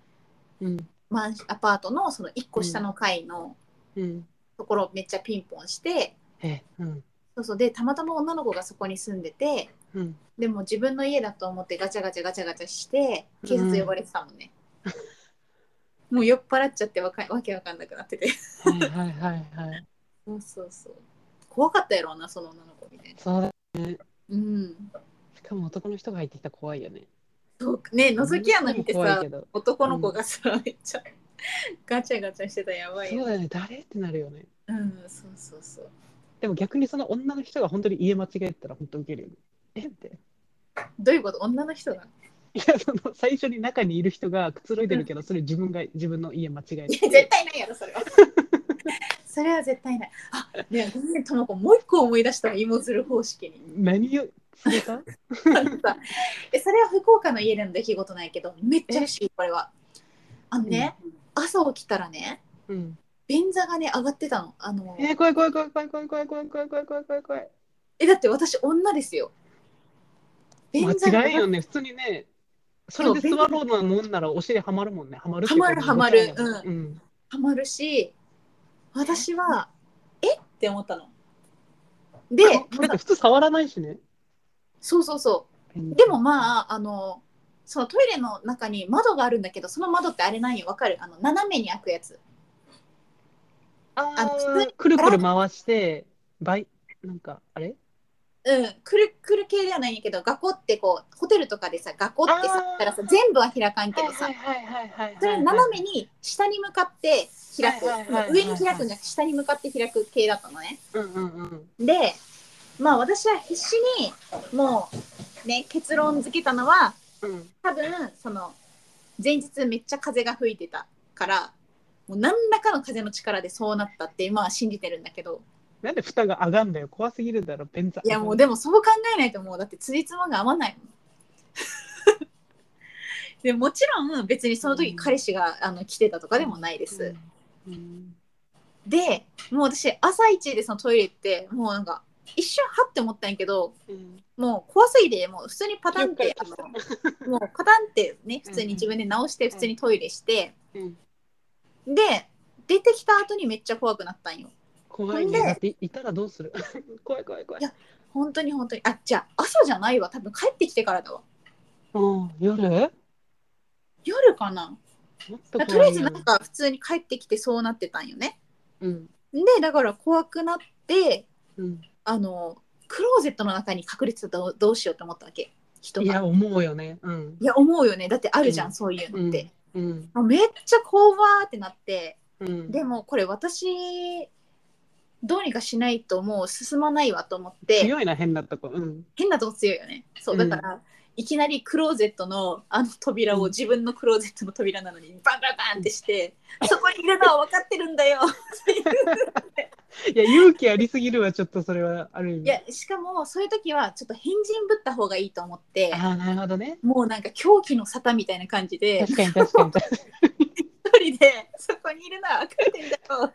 うんマンアパートのその1個下の階のうん。ところをめっちゃピンポンしてそうそうでたまたま女の子がそこに住んでてうん。でも自分の家だと思ってガチャガチャガチャガチャして警察呼ばれてたもんね。もう酔っ払っちゃってわかわけわかんなくなってて。はいはいはいはい。[laughs] そうそうそう。怖かったやろうな、その女の子みたいな。そうだ。うん。しかも男の人が入ってきたら怖いよね。そうね、覗き穴見てさ。男の子がさ、めっちゃガチャガチャしてたらやばいよ。そうだよね。誰？ってなるよね。うん、そうそうそう。でも逆にその女の人が本当に家間違えたら本当ウケるよね。え？って。どういうこと？女の人が？いや、その最初に中にいる人がくつろいでるけど、それ自分が自分の家間違えいや、て。絶対ないやろ、それは。それは絶対ない。あ、ね、ごめん、ともこ、もう一個思い出したわ、芋づる方式に。何をえそれは福岡の家での出来事ないけど、めっちゃ嬉しい、これは。あのね、朝起きたらね、うん。便座がね、上がってたの。あのえー、怖い怖い怖い怖い怖い怖い怖い怖い怖い怖い怖い怖い。え、だって私、女ですよ。便座が間違いよね。普通にね、それで座ろうなもんならお尻はまるもんね。はまるはまるはまるうん。うん。はまるし私はえ？って思ったの。でだって普通触らないしね。そうそうそう。でもまああのそのトイレの中に窓があるんだけどその窓ってあれなんよ。わかる？あの斜めに開くやつ。ああの普通にーくるくる回して、倍、なんか、あれ？うんくるくる系ではないんやけど学校ってこうホテルとかでさ学校ってさあーったらさ全部は開かんけどさはいはいはいはい。それ斜めに下に向かって開くはいはいはいはい上に開くんじゃなくて下に向かって開く系だったのね。うんうんうん。でまあ私は必死にもうね結論付けたのはうん。多分その前日めっちゃ風が吹いてたからもう何らかの風の力でそうなったってまあ信じてるんだけどなんで蓋が上がんだよ。怖すぎるだろ、便座。いやもうでもそう考えないともうだってつじつまが合わないもん。[laughs] でもちろん別にその時彼氏があの来てたとかでもないです。うん。でもう私朝一でそのトイレ行ってもうなんか一瞬はって思ったんやけどうん。もう怖すぎてもう普通にパタンってあ了のもうパタンってね普通に自分で直して普通にトイレしてうん。で出てきた後にめっちゃ怖くなったんよ怖いね。だっていたらどうする？[laughs] 怖い怖い怖い。いや本当に本当にあじゃあ朝じゃないわ多分帰ってきてからだわうん。夜？夜かなととりあえずなんか普通に帰ってきてそうなってたんよねうん。でだから怖くなってうん。あのクローゼットの中に隠れてたらどうどうしようと思ったわけ？人がいや、思うよね。うん。いや思うよねだってあるじゃん、うんそういうのって、うん。あめっちゃ怖ーってなってうん。でもこれ私どうにかしないともう進まないわと思って強いな、変なとこ。うん。変なとこ強いよねそうだから、いきなりクローゼットのあの扉をうん自分のクローゼットの扉なのにバンバンバンってして、そこにいるのは分かってるんだよいや、勇気ありすぎるわ、ちょっとそれはある意味。いやしかもそういう時はちょっと変人ぶった方がいいと思ってああ、なるほどね。もうなんか狂気の沙汰みたいな感じで確かに確かに。[laughs] 一人でそこにいるのは分かってんだよ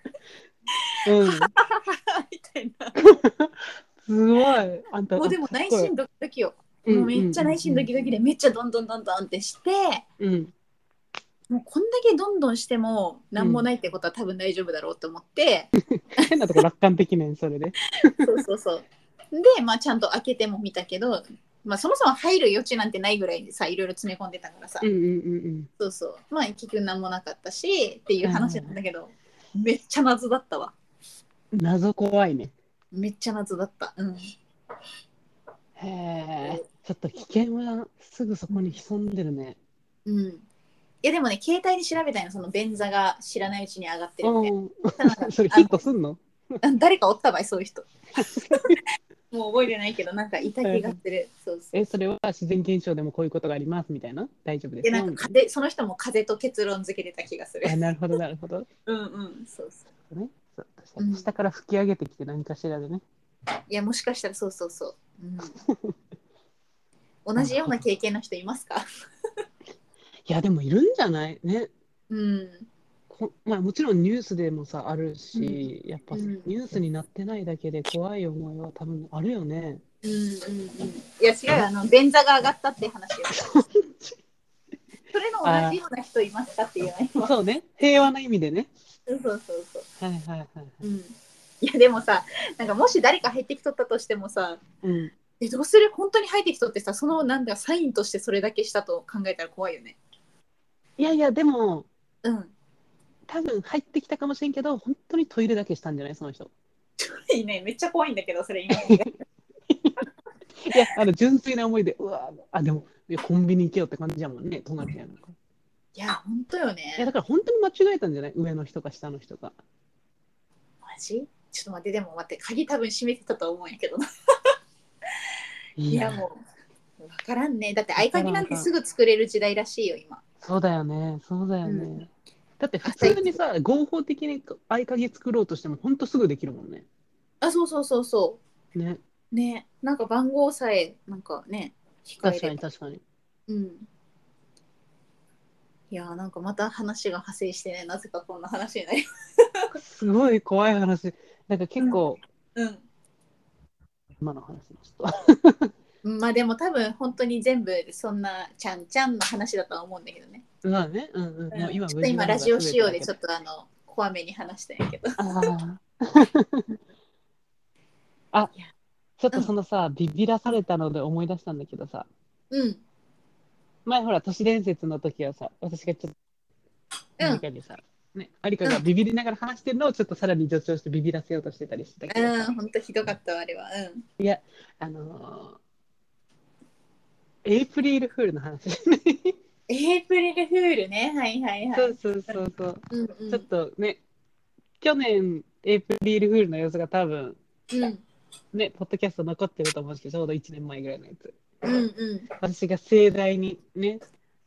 うん。[laughs] みたいな。すごい。あんた。もうでも内心ドキドキよ。うん。もうめっちゃ内心ドキドキでめっちゃどんどんどんどんってして。うん。もうこんだけどんどんしても何もないってことは多分大丈夫だろうと思って、[laughs] 変なとこ楽観的ねん、それで。[laughs] そうそうそう。でまあちゃんと開けても見たけど、まあ、そもそも入る余地なんてないぐらいでさいろいろ詰め込んでたからさ、うんうんうんそうそう。まあ結局何もなかったしっていう話なんだけど、[laughs] めっちゃ謎だったわ。うん。謎怖いね。めっちゃ謎だった。うん。へえ。ちょっと危険はすぐそこに潜んでるね。うん。いやでもね携帯で調べたいの。その便座が知らないうちに上がってるん。[laughs] それヒットすんの？あ誰かおったばいそういう人 [laughs] もう覚えてないけどなんかいた気がする、そうそう。え、それは自然現象でもこういうことがありますみたいな？大丈夫ですでなんか風その人も風と結論付けてた気がする。な。あ、なるほど、なるほど。[laughs] うんうんそうそう。ね、そう。うん。下から吹き上げてきて何かしらでね。いやもしかしたらそうそうそう、うん、[laughs] 同じような経験の人いますか？[laughs] いや、でもいるんじゃない？ね。うん。こまあ、もちろんニュースでもさ、あるし、やっぱうん。ニュースになってないだけで怖い思いは多分あるよね。うんうんうん。いや違うよ。あの便座が上がったって話よ。それの同じような人いますかっていうのそうね、平和な意味でね。そうそうそうそう。はいはいはい。うん。いやでもさなんかもし誰か入ってきとったとしてもさうん、えどうする？本当に入ってきとってさそのなんだサインとしてそれだけしたと考えたら怖いよね。いやいや、でも、うん多分入ってきたかもしれんけど、本当にトイレだけしたんじゃない？その人。いいねめっちゃ怖いんだけどそれ今。[laughs] いや、あの純粋な思いで、うわ、あ、でも、コンビニ行けよって感じじゃもんね、隣やなんか。いや本当よいや、ねだから本当に間違えたんじゃない？上の人か下の人か。マジ？ちょっと待ってでも待って鍵多分閉めてたと思うんやけどいや。もう分からんね。だって合鍵なんてすぐ作れる時代らしいよ今。そうだよね、そうだよね。うんだって普通にさ、合法的に合鍵作ろうとしても、本当すぐできるもんね。あそうそうそうそね、うねなんか番号さえなんかね確かに確かに。うんいやーなんかまた話が派生してねなぜかこんな話になりすごい怖い話。なんか結構、うん今の話ちょっと。まあでも多分本当に全部そんなちゃんちゃんの話だとは思うんだけどね。まあね、うんうん。もう今ちょっと今ラジオ仕様でちょっっとあの怖めに話したんやけど。と。あいやちょっとそのさ、ビビらされたので思い出したんだけどさ、うん。前ほら、都市伝説の時はさ、私がちょっと、うんアリカにさ、ね、アリカがビビりながら話してるのをちょっとさらに助長してビビらせようとしてたりしてたけどさ、うん、本当ひどかったわあれは。うん。あのー、エイプリルフールの話ね。エイプリルフールね。はいはいはい。そうそうそうそう。うんうん。ちょっとね、去年、エイプリルフールの様子が多分、うんね、ポッドキャスト残ってると思うんですけど、ちょうど1年前ぐらいのやつ。うんう私が盛大にね、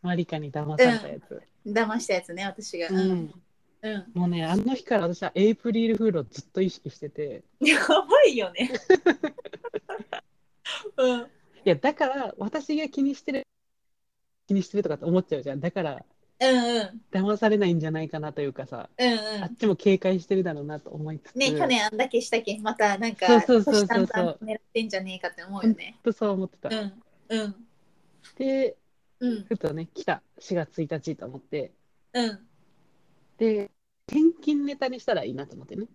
マリカに騙されたやつ。ん。騙したやつね、私が。ううん。ん。うん。もうね、あの日から私はエイプリルフールをずっと意識してて、やばいよね。[laughs] うん。いや、だから私が気にしてる、気にしてるとかって思っちゃうじゃん。だから、うんうん。騙されないんじゃないかなというかさ、うんあっうちも警戒してるだろうなと思いつつ、ん。ね、去年あんだけしたけん、またなんか、そうそうそうそう虎視眈々狙ってんじゃねえかって思うよね。とそう思ってた。うん。うん。で、うん。ふとね、来た4月1日と思って、うん。で、転勤ネタにしたらいいなと思ってね。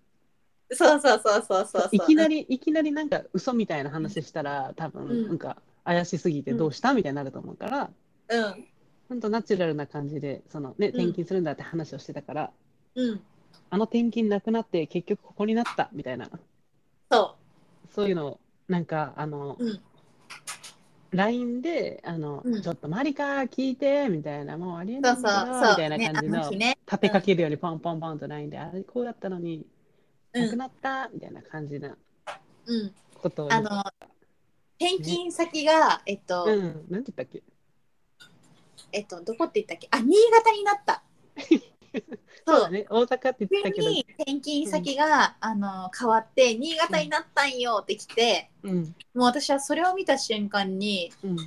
そうそうそうそうそうそう。いきなり、いきなりなんか嘘みたいな話したら、多分うんなんか怪しすぎてどうしたみたいになると思うから、うん。ほんとナチュラルな感じで、そのね、転勤するんだって話をしてたから、うん。あの転勤なくなって結局ここになったみたいな、そそういうのを、なんか、あの、う。うん。LINE で、あの、うんちょっとマリカ聞いて、みたいな、もうありえなそいうんだそうみたいな感じの、の日ね。立てかけるようにポンポンポンと LINE で、あれこうだったのに、うんなくなった、みたいな感じなうん。ことをあの、転勤先が、えっと、うん、なんて言ったっけ？えっと、どこって言ったっけ？あ、新潟になった。[laughs] そうだ。ね、大阪って言って急たけど、に転勤先が、あの変わって新潟になったんよって来て、うん、もう私はそれを見た瞬間にうん、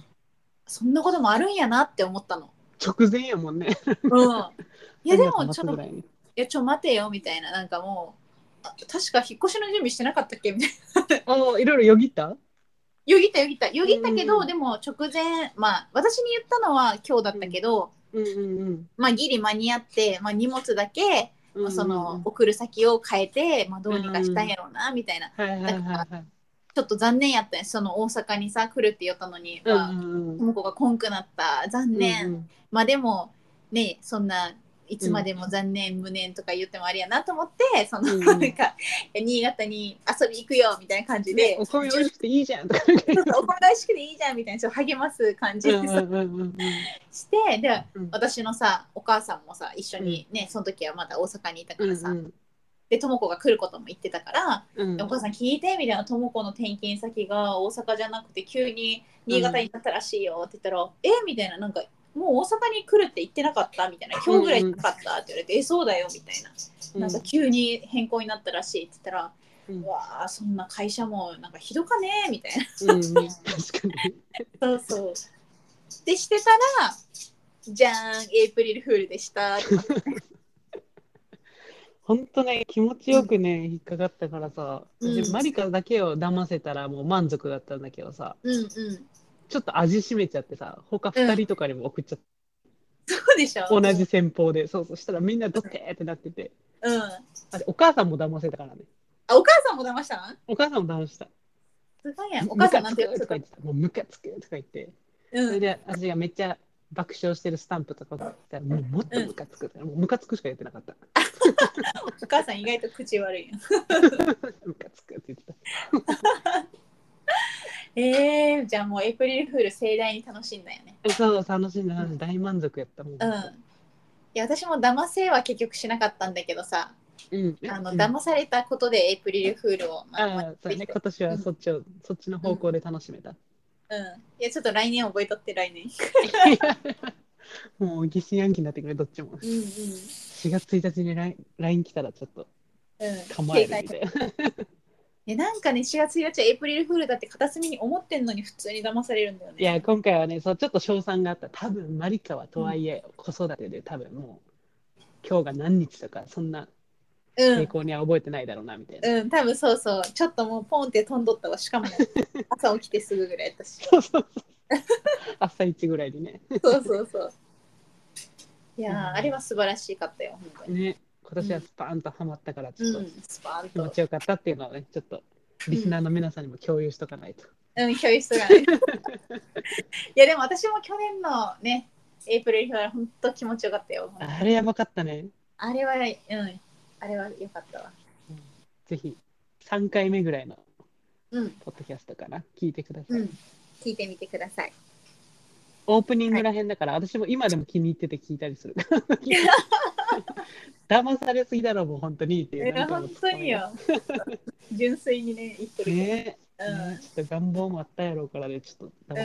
そんなこともあるんやなって思ったの。直前やもんね。うん、[laughs] いやでも3月ちょい末ぐらいにやちょ待てよみたいななんかもうあ確か引っ越しの準備してなかったっけ？みたいな。[laughs] おーいろいろよぎった？よぎったよぎった。よぎったけど、うん。でも直前まあ私に言ったのは今日だったけど、うんうんまあギリ間に合って、まあ、荷物だけ、うん。まあそのうん送る先を変えて、まあ、どうにかしたんやろうなみたいな。はいはいはいはい。ちょっと残念やったねその大阪にさ来るって言ったのに、うんまあ、うんうんとも子がこんくなった残念、うんまあでもねそんないつまでも残念無念とか言ってもありやなと思ってその、うん。なんか新潟に遊び行くよみたいな感じで、お米美味しくていいじゃんとか。お米大好きでいいじゃんみたいな励ます感じでしてでうん。私のさお母さんもさ一緒にね、その時はまだ大阪にいたからさ、うんでとも子が来ることも言ってたから、うん。お母さん聞いてみたいなとも子の転勤先が大阪じゃなくて急に新潟になったらしいよって言ったら、えみたいななんかもう大阪に来るって言ってなかったみたいな今日ぐらいなかったって言われて、えそうだよみたいな。うん。なんか急に変更になったらしいって言ったら、うん。うわあそんな会社もなんかひどかねみたいな。うんうん。確かに。そうそう。でしてたらじゃーんエイプリルフールでした [laughs] 本当ね、気持ちよくね、引っかかったからさ、うん。でマリカだけを騙せたらもう満足だったんだけどさ、うんうんちょっと味しめちゃってさ、他2人とかにも送っちゃって、そうでしょ？同じ戦法で、そうそうしたらみんなどってーってなってて、うんお母さんも騙せたからね。お母さんも騙したん？お母さんも騙した。すごいやんお母さんなんてムカつくとか言ってた。もうムカつくとか言って。うんそれで私がめっちゃ爆笑してるスタンプとか送ったら、もうもっとムカつく。もうムカつくしか言ってなかった。[laughs] お母さん意外と口悪いやん [laughs] ムカつくって言ってた。えー、じゃあもうエイプリルフール盛大に楽しんだよねそう、楽しんだ。大満足やったもん。うんいや私も騙せは結局しなかったんだけどさうん。あのうん騙されたことでエイプリルフールを、まああ、そうやね。今年はそっちを、そっちの方向で楽しめた。うんいやちょっと来年覚えとって来年 [laughs] もう疑心暗鬼になってくれ、どっちも。うんうん4月1日に LINE 来たらちょっとうん構えるみたいな。えなんかね4月1日はエイプリルフールだって片隅に思ってんのに普通に騙されるんだよね。いや、今回はね、そうちょっと賞賛があった。多分マリカはとはいえ、子育てで多分もう、今日が何日とか、そんなうん。傾向には覚えてないだろうな、みたいな。うん多分そうそう。ちょっともうポンって飛んどったわ。しかも [laughs] 朝起きてすぐぐらいやったし。そうそうそう。朝一ぐらいにね。そうそうそう。いやー、うん。あれは素晴らしかったよ本当に。ね、今年はスパーンとハマったから、ちょっと気持とちよかったっていうのをね、ちょっとリスナーの皆さんにも共有しとかないと。うん教室がねい。[laughs] やでも私も去年のねエイプリルフールは本当気持ちよかったよ。あれやばかったね。あれはうん。あれは良かったわ。ぜひ、3回目ぐらいのうん。ポッドキャストかな、聞いてください。うん。聞いてみてください。オープニングらへんだから、私も今でも気に入ってて聞いたりする。[laughs] [laughs] 騙されすぎだろ、もう本当にっていう。いやなんかもう本当によ。純粋にね言ってるけど。ね。え、うん。ねちょっと願望もあったやろうからね、ちょっと騙